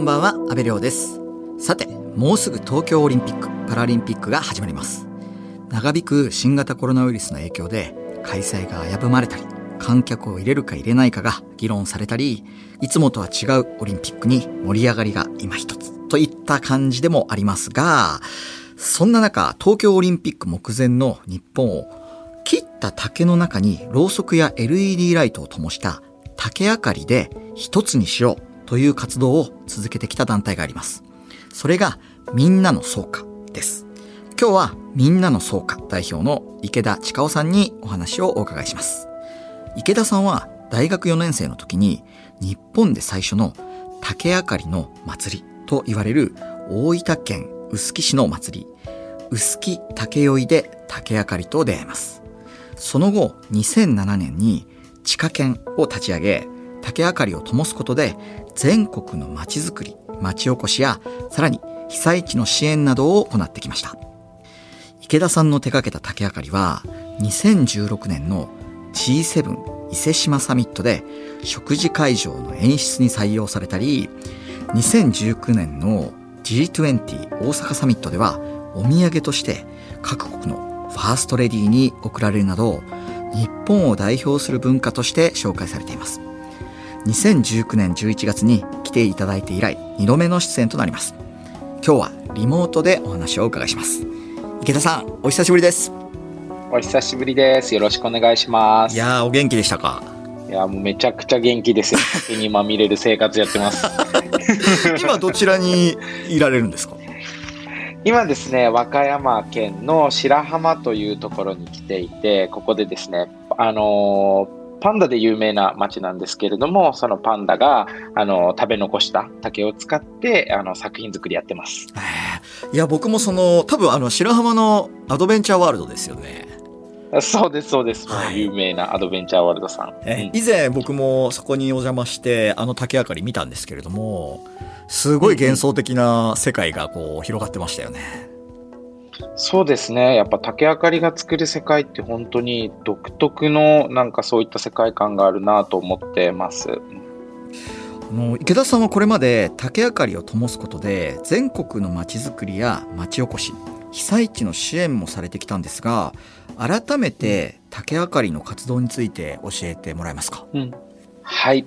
こんばんは、安部亮です。さて、もうすぐ東京オリンピック・パラリンピックが始まります。長引く新型コロナウイルスの影響で、開催が危ぶまれたり、観客を入れるか入れないかが議論されたり、いつもとは違うオリンピックに盛り上がりが今一つといった感じでもありますが、そんな中、東京オリンピック目前の日本を切った竹の中にろうそくや LED ライトを灯した竹明かりで一つにしようという活動を続けてきた団体があります。それがみんなの総歌です。今日はみんなの総歌代表の池田千佳夫さんにお話をお伺いします。池田さんは大学4年生の時に日本で最初の竹あかりの祭りと言われる大分県臼杵市の祭り、臼杵竹酔いで竹あかりと出会います。その後2007年に地下犬を立ち上げ、竹あかりを灯すことで全国の街づくり、町おこしやさらに被災地の支援などを行ってきました。池田さんの手掛けた竹あかりは2016年の G7 伊勢志摩サミットで食事会場の演出に採用されたり2019年の G20 大阪サミットではお土産として各国のファーストレディーに贈られるなど日本を代表する文化として紹介されています2019年11月に来ていただいて以来2度目の出演となります今日はリモートでお話をお伺いします池田さんお久しぶりですお久しぶりです。よろしくお願いします。いやーお元気でしたか？いや、もうめちゃくちゃ元気ですよ。酒にまみれる生活やってます。今どちらにいられるんですか？今ですね、和歌山県の白浜というところに来ていて、ここでですね、あのーパンダで有名な町なんですけれども、そのパンダが、あのー食べ残した竹を使って、あの、作品作りやってます。いや僕もその多分あの白浜のアドベンチャーワールドですよね、そうです、そうです。はい有名なアドベンチャーワールドさん。うん以前僕もそこにお邪魔してあの竹あかり見たんですけれどもすごい幻想的な世界がこう広がってましたよね、そうですね。やっぱ竹あかりが作る世界って本当に独特のなんかそういった世界観があるなと思ってます。あの池田さんはこれまで竹あかりを灯すことで全国の街づくりや町おこし被災地の支援もされてきたんですが改めて竹あかりの活動について教えてもらえますか？うん、はい。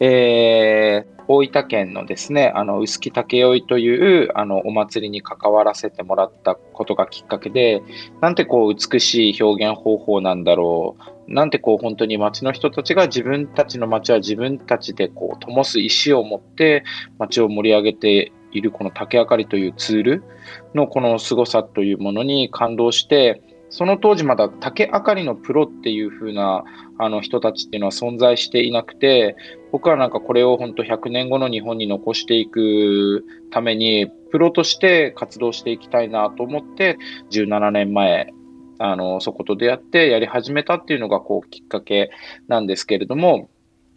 えー大分県のですね、あの、臼杵竹酔という、あの、お祭りに関わらせてもらったことがきっかけで、なんてこう、美しい表現方法なんだろう。なんてこう、本当に町の人たちが自分たちの町は自分たちでこう、灯す意思を持って、町を盛り上げているこの竹あかりというツールのこの凄さというものに感動して、その当時まだ竹あかりのプロっていう風なあの人たちっていうのは存在していなくて、僕はなんかこれを本当100年後の日本に残していくために、プロとして活動していきたいなと思って、17年前、あの、そこと出会ってやり始めたっていうのがこうきっかけなんですけれども、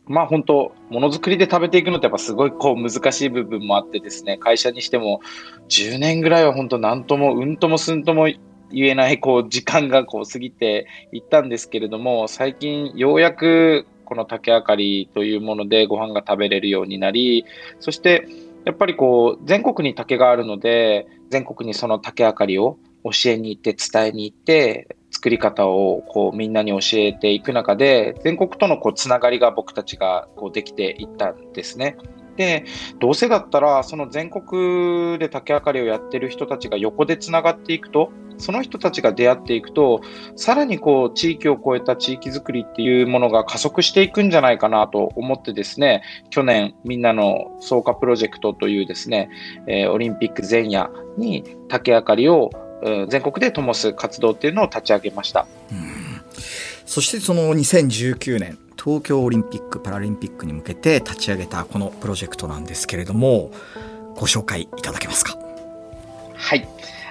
まあ本当、ものづくりで食べていくのってやっぱすごいこう難しい部分もあってですね、会社にしても10年ぐらいは本当何ともうんともすんとも言えないこう時間がこう過ぎていったんですけれども、最近ようやくこの竹あかりというものでご飯が食べれるようになり、そしてやっぱりこう全国に竹があるので、全国にその竹あかりを教えに行って伝えに行って、作り方をこうみんなに教えていく中で、全国とのこうつながりが僕たちがこうできていったんですね。で、どうせだったら、その全国で竹あかりをやってる人たちが横でつながっていくと、その人たちが出会っていくと、さらにこう地域を超えた地域づくりっていうものが加速していくんじゃないかなと思ってですね、去年みんなの創価プロジェクトというですね、えーオリンピック前夜に竹あかりを全国で灯す活動っていうのを立ち上げました。そしてその2019年東京オリンピック・パラリンピックに向けて立ち上げたこのプロジェクトなんですけれどもご紹介いただけますか？はい。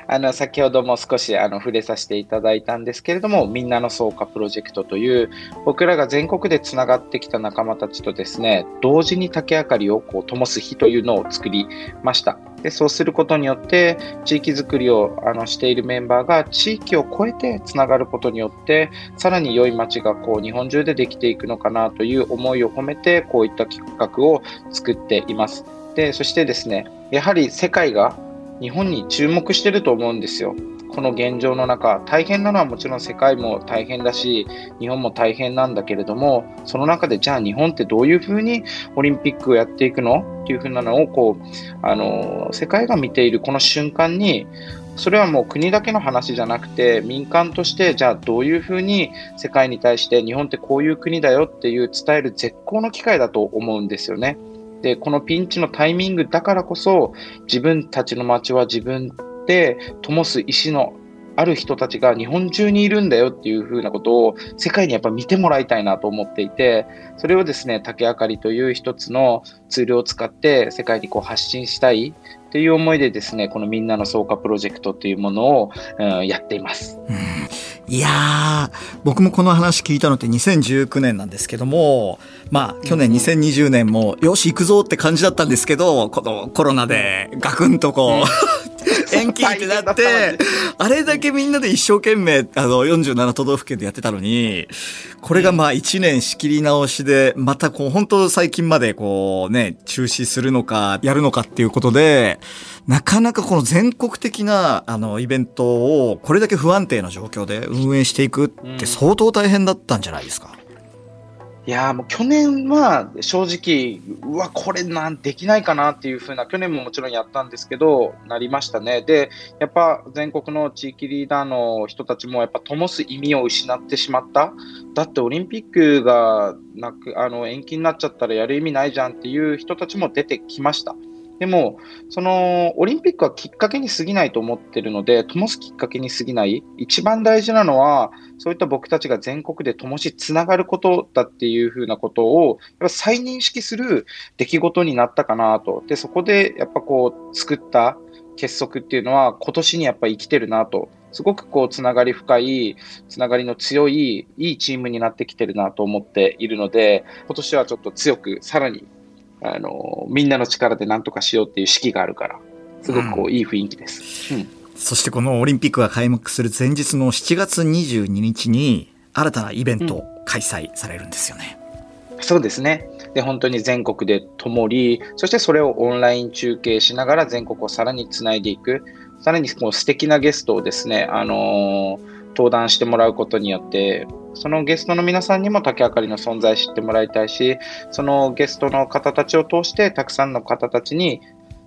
あの、先ほども少しあの触れさせていただいたんですけれども、みんなの創価プロジェクトという、僕らが全国でつながってきた仲間たちとですね、同時に竹あかりをこう灯す日というのを作りました。でそうすることによって、地域づくりをあのしているメンバーが地域を超えてつながることによって、さらに良い街がこう日本中でできていくのかなという思いを込めて、こういった企画を作っています。で、そしてですね、やはり世界が日本に注目してると思うんですよ。この現状の中、大変なのはもちろん世界も大変だし、日本も大変なんだけれども、その中でじゃあ日本ってどういうふうにオリンピックをやっていくの？っていうふうなのを、こう、あの、世界が見ているこの瞬間に、それはもう国だけの話じゃなくて、民間としてじゃあどういうふうに世界に対して日本ってこういう国だよっていう伝える絶好の機会だと思うんですよね。で、このピンチのタイミングだからこそ、自分たちの街は自分で灯す石のある人たちが日本中にいるんだよっていうふうなことを世界にやっぱ見てもらいたいなと思っていて、それをですね、竹あかりという一つのツールを使って世界にこう発信したいという思いでですね、このみんなの創価プロジェクトというものを、うん、やっています。うん。いやー、僕もこの話聞いたのって2019年なんですけども、まあ、去年2020年も、よし、行くぞって感じだったんですけど、このコロナでガクンとこう、延期ってなって、あれだけみんなで一生懸命、あの、47都道府県でやってたのに、これがまあ1年仕切り直しで、またこう、本当最近までこうね、中止するのか、やるのかっていうことで、なかなかこの全国的な、あの、イベントを、これだけ不安定な状況で運営していくって相当大変だったんじゃないですか。いやもう去年は正直、うわ、これなんできないかなっていう風な、去年ももちろんやったんですけど、なりましたね。で、やっぱ全国の地域リーダーの人たちも、やっぱ灯す意味を失ってしまった。だってオリンピックがなくあの延期になっちゃったらやる意味ないじゃんっていう人たちも出てきました。でも、そのオリンピックはきっかけに過ぎないと思ってるので、灯すきっかけに過ぎない。一番大事なのは、そういった僕たちが全国で灯しつながることだっていうふうなことを、やっぱ再認識する出来事になったかなと。で、そこでやっぱこう作った結束っていうのは今年にやっぱ生きてるなと。すごくこうつながり深い、つながりの強い、いいチームになってきてるなと思っているので、今年はちょっと強くさらにあの、みんなの力で何とかしようっていう士気があるから、すごくこう、いい雰囲気です。うん、そしてこのオリンピックが開幕する前日の7月22日に、新たなイベント開催されるんですよね。うん、そうですね。で、本当に全国で灯り、そしてそれをオンライン中継しながら全国をさらにつないでいく。さらにこう素敵なゲストをですね、あのー登壇してもらうことによって、そのゲストの皆さんにも竹あかりの存在知ってもらいたいし、そのゲストの方たちを通して、たくさんの方たちに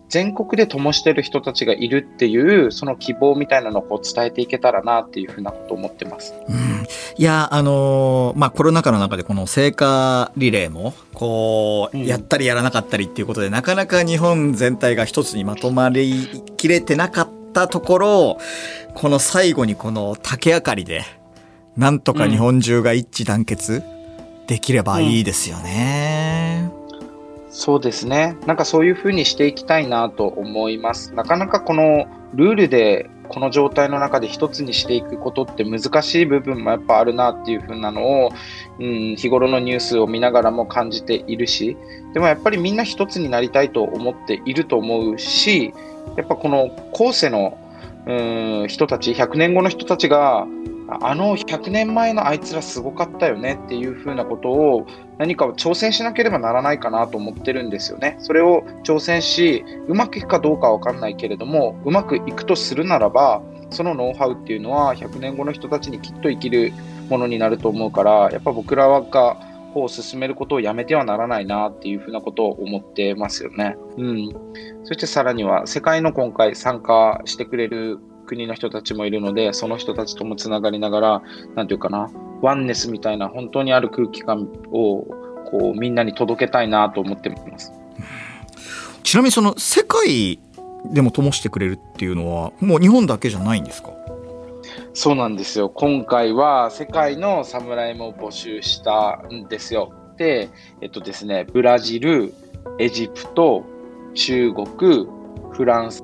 全国で灯してる人たちがいるっていう、その希望みたいなのをこう伝えていけたらなっていうふうなことを思ってます。うん、いや、あのー、まあ、コロナ禍の中でこの聖火リレーも、こう、やったりやらなかったりっていうことで、うん、なかなか日本全体が一つにまとまりきれてなかったところ、この最後にこの竹あかりで、なんとか日本中が一致団結できればいいですよね。うん、そうですね。なんかそういうふうにしていきたいなと思います。なかなかこのルールでこの状態の中で一つにしていくことって難しい部分もやっぱあるなっていう風なのを、うん、日頃のニュースを見ながらも感じているし、でもやっぱりみんな一つになりたいと思っていると思うし、やっぱこの後世のうん人たち、100年後の人たちが、あの100年前のあいつらすごかったよねっていうふうなことを何か挑戦しなければならないかなと思ってるんですよね。それを挑戦し、うまくいくかどうかわかんないけれども、うまくいくとするならば、そのノウハウっていうのは100年後の人たちにきっと生きるものになると思うから、やっぱ僕らがを進めることをやめてはならないなっていうふうなことを思ってますよね。うん。そしてさらには世界の今回参加してくれる国の人たちもいるので、その人たちともつながりながら、なんていうかな、ワンネスみたいな本当にある空気感をこうみんなに届けたいなと思ってます。ちなみにその世界でも灯してくれるっていうのはもう日本だけじゃないんですか？そうなんですよ。今回は世界の侍も募集したんですよ。で、えっとですね、ブラジル、エジプト、中国、フランス、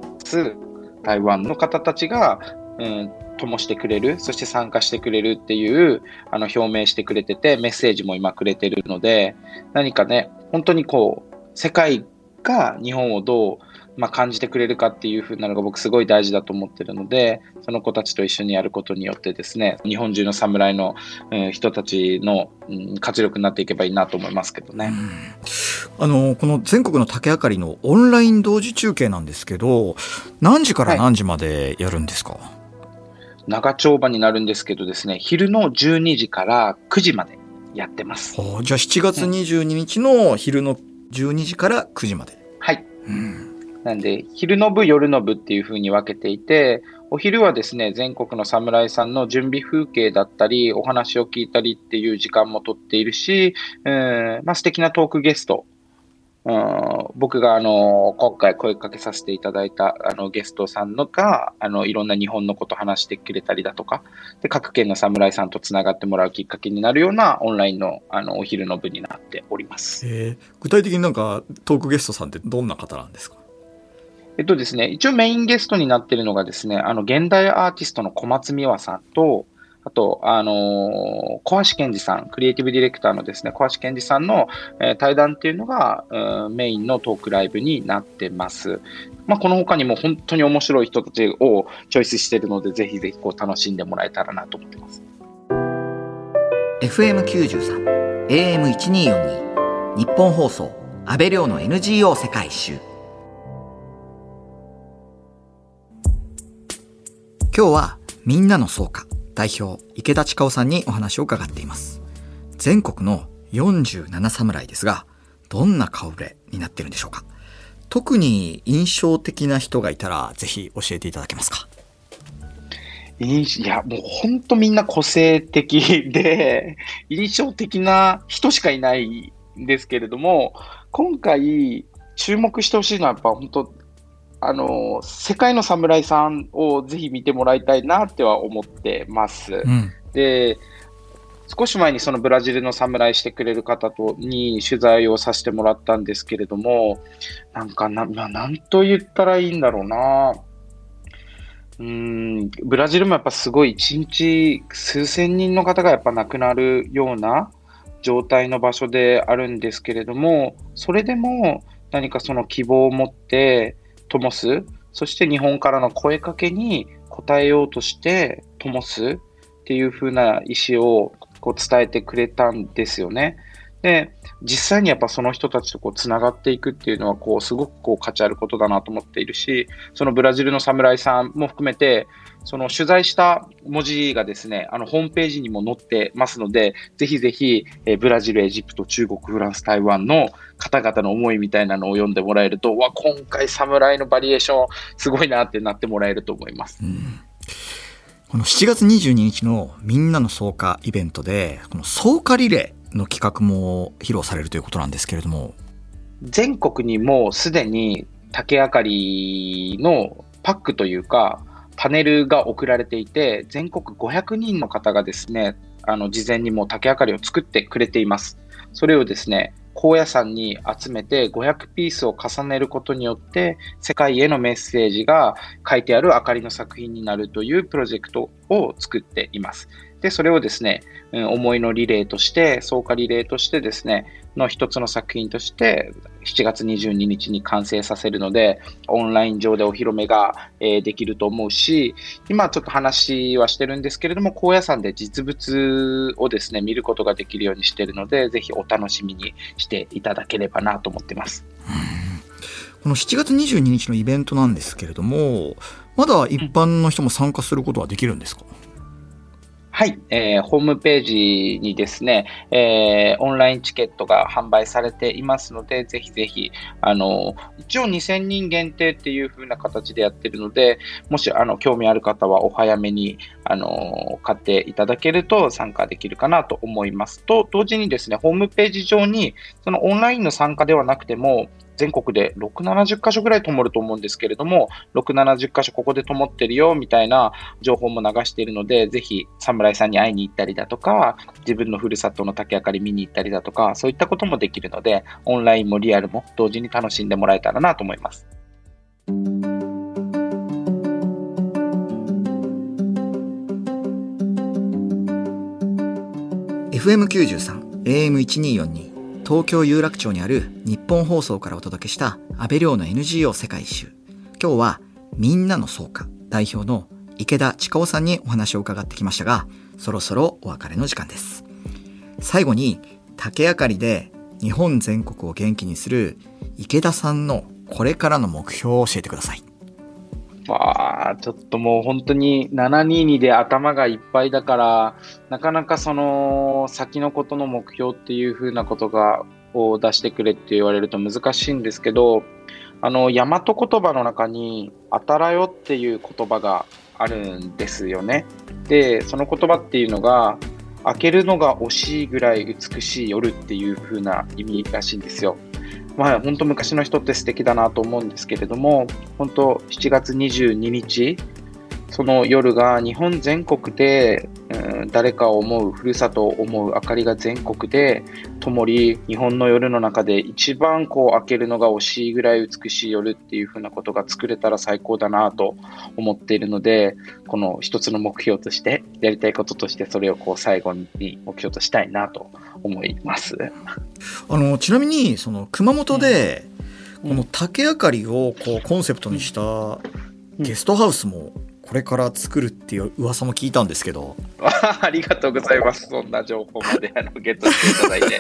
台湾の方たちが、えー、灯してくれる、そして参加してくれるっていう、あの、表明してくれてて、メッセージも今くれてるので、何かね、本当にこう、世界が日本をどうまあ、感じてくれるかっていう風なのが僕すごい大事だと思ってるので、その子たちと一緒にやることによってですね、日本中の侍の、えー、人たちの、うん、活力になっていけばいいなと思いますけどね。あのこの全国の竹あかりのオンライン同時中継なんですけど何時から何時までやるんですか、はい、長丁場になるんですけどですね昼の12時から9時までやってます。じゃあ7月22日の昼の12時から9時まで。はい。うん、なんで、昼の部、夜の部っていう風に分けていて、お昼はですね、全国の侍さんの準備風景だったり、お話を聞いたりっていう時間もとっているし、えー、まあ、素敵なトークゲスト。うん、僕があの今回声かけさせていただいたあのゲストさんのがあのいろんな日本のこと話してくれたりだとかで各県の侍さんとつながってもらうきっかけになるようなオンラインのあのお昼の部になっております、えー、具体的になんかトークゲストさんってどんな方なんですか？えっとですね、一応メインゲストになっているのがですね、あの現代アーティストの小松美和さんと、あと、あのー、小橋健二さん、クリエイティブディレクターのですね、小橋健二さんの、えー、対談っていうのが、うん、メインのトークライブになってます。まあ、この他にも本当に面白い人たちをチョイスしてるので、ぜひぜひこう楽しんでもらえたらなと思ってます。FM93、AM1242、日本放送、安倍亮の NGO 世界一周。今日はみんなの総価代表池田千佳夫さんにお話を伺っています。全国の47侍ですがどんな顔ぶれになってるんでしょうか。特に印象的な人がいたらぜひ教えていただけますか。いや、もう本当みんな個性的で、印象的な人しかいないんですけれども、今回注目してほしいのはやっぱ本当あの、世界の侍さんをぜひ見てもらいたいなっては思ってます。うん、で、少し前にそのブラジルの侍してくれる方とに取材をさせてもらったんですけれども、なんかな、まあ、なんと言ったらいいんだろうな。うん、ブラジルもやっぱすごい一日数千人の方がやっぱ亡くなるような状態の場所であるんですけれども、それでも何かその希望を持って、灯す、そして日本からの声かけに応えようとして灯すっていう風な意思をこう伝えてくれたんですよね。で、実際にやっぱその人たちとこうつながっていくっていうのはこうすごくこう価値あることだなと思っているし、そのブラジルの侍さんも含めて、その取材した文字がですね、あのホームページにも載ってますので、ぜひぜひ、えブラジル、エジプト、中国、フランス、台湾の方々の思いみたいなのを読んでもらえると、わ、今回侍のバリエーションすごいなってなってもらえると思います。うんこの7月22日のみんなの草加イベントで、この草加リレーの企画も披露されるということなんですけれども。全国にもうすでに竹あかりのパックというか、パネルが送られていて、全国500人の方がですね、あの、事前にもう竹あかりを作ってくれています。それをですね、高野山に集めて500ピースを重ねることによって世界へのメッセージが書いてある明かりの作品になるというプロジェクトを作っています。で、それをですね、思いのリレーとして、草加リレーとしてですね、の一つの作品として7月22日に完成させるので、オンライン上でお披露目が、え、できると思うし、今ちょっと話はしてるんですけれども、高野山で実物をですね、見ることができるようにしてるので、ぜひお楽しみにしていただければなと思ってます。この7月22日のイベントなんですけれども、まだ一般の人も参加することはできるんですか、うんはい、えー、ホームページにですね、えー、オンラインチケットが販売されていますので、ぜひぜひ、あの、一応2000人限定っていう風な形でやってるので、もし、あの、興味ある方はお早めに、あの、買っていただけると参加できるかなと思いますと、同時にですね、ホームページ上に、そのオンラインの参加ではなくても、全国で6、70箇所ぐらい灯ると思うんですけれども、6、70箇所ここで灯ってるよみたいな情報も流しているので、ぜひ侍さんに会いに行ったりだとか、自分のふるさとの竹明かり見に行ったりだとか、そういったこともできるので、オンラインもリアルも同時に楽しんでもらえたらなと思います。FM93、AM1242 東京有楽町にある日本放送からお届けした安倍亮の NGO 世界一周。今日はみんなの総価代表の池田千佳夫さんにお話を伺ってきましたが、そろそろお別れの時間です。最後に竹あかりで日本全国を元気にする池田さんのこれからの目標を教えてください。わあ、ちょっともう本当に722で頭がいっぱいだから、なかなかその先のことの目標っていう風なことが、を出してくれって言われると難しいんですけど、あの、大和言葉の中に、あたらよっていう言葉があるんですよね。で、その言葉っていうのが、開けるのが惜しいぐらい美しい夜っていう風な意味らしいんですよ。まあ、本当昔の人って素敵だなと思うんですけれども、本当7月22日、その夜が日本全国で、うん、誰かを思う、ふるさとを思う明かりが全国で灯り、日本の夜の中で一番こう開けるのが惜しいぐらい美しい夜っていう風なことが作れたら最高だなと思っているので、この一つの目標として、やりたいこととしてそれをこう最後に目標としたいなと思います。あの、ちなみに、その熊本で、この竹あかりをこうコンセプトにしたゲストハウスもこれから作るっていう噂も聞いたんですけど。ありがとうございます。そんな情報まであのゲットしていただいて。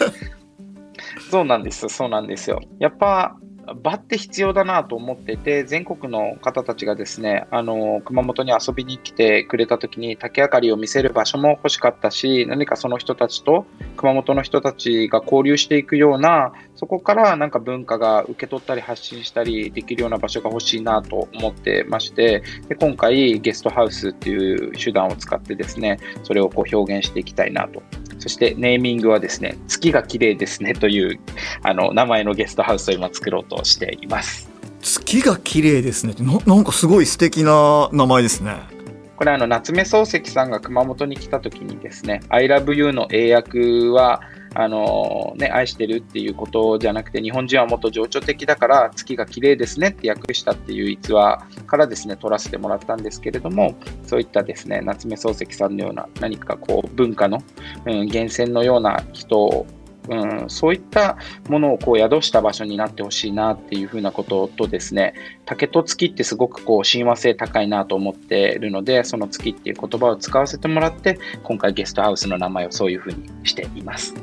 そうなんですそうなんですよ。やっぱ場って必要だなと思ってて、全国の方たちがですね、あの、熊本に遊びに来てくれた時に竹あかりを見せる場所も欲しかったし、何かその人たちと、熊本の人たちが交流していくような、そこからなんか文化が受け取ったり発信したりできるような場所が欲しいなと思ってまして、で今回ゲストハウスっていう手段を使ってですね、それをこう表現していきたいなとそしてネーミングはですね、月が綺麗ですねというあの名前のゲストハウスを今作ろうとしています。月が綺麗ですねななんかすごい素敵な名前ですね。これあの夏目漱石さんが熊本に来た時にですね、I love you の英訳はあのね、愛してるっていうことじゃなくて、日本人はもっと情緒的だから月が綺麗ですねって訳したっていう逸話からですね、取らせてもらったんですけれども、そういったですね、夏目漱石さんのような何かこう文化の、うん、源泉のような人うん、そういったものをこう宿した場所になってほしいなっていうふうなこととですね、竹と月ってすごくこう親和性高いなと思っているので、その月っていう言葉を使わせてもらって、今回ゲストハウスの名前をそういうふうにしています。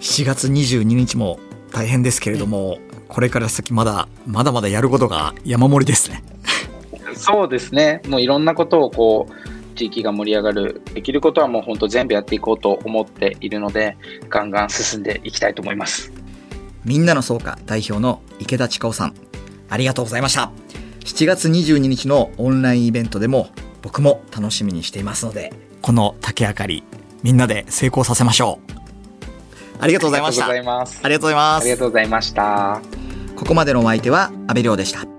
7月22日も大変ですけれども、これから先まだまだまだやることが山盛りですね。そうですね。もういろんなことをこう地域が盛り上がるできることはもう本当全部やっていこうと思っているのでガンガン進んでいきたいと思いますみんなの総価代表の池田千佳夫さんありがとうございました7月22日のオンラインイベントでも僕も楽しみにしていますのでこの竹あかりみんなで成功させましょうありがとうございました。ありがとうございます。ありがとうございました。ここまでのお相手は、安倍亮でした。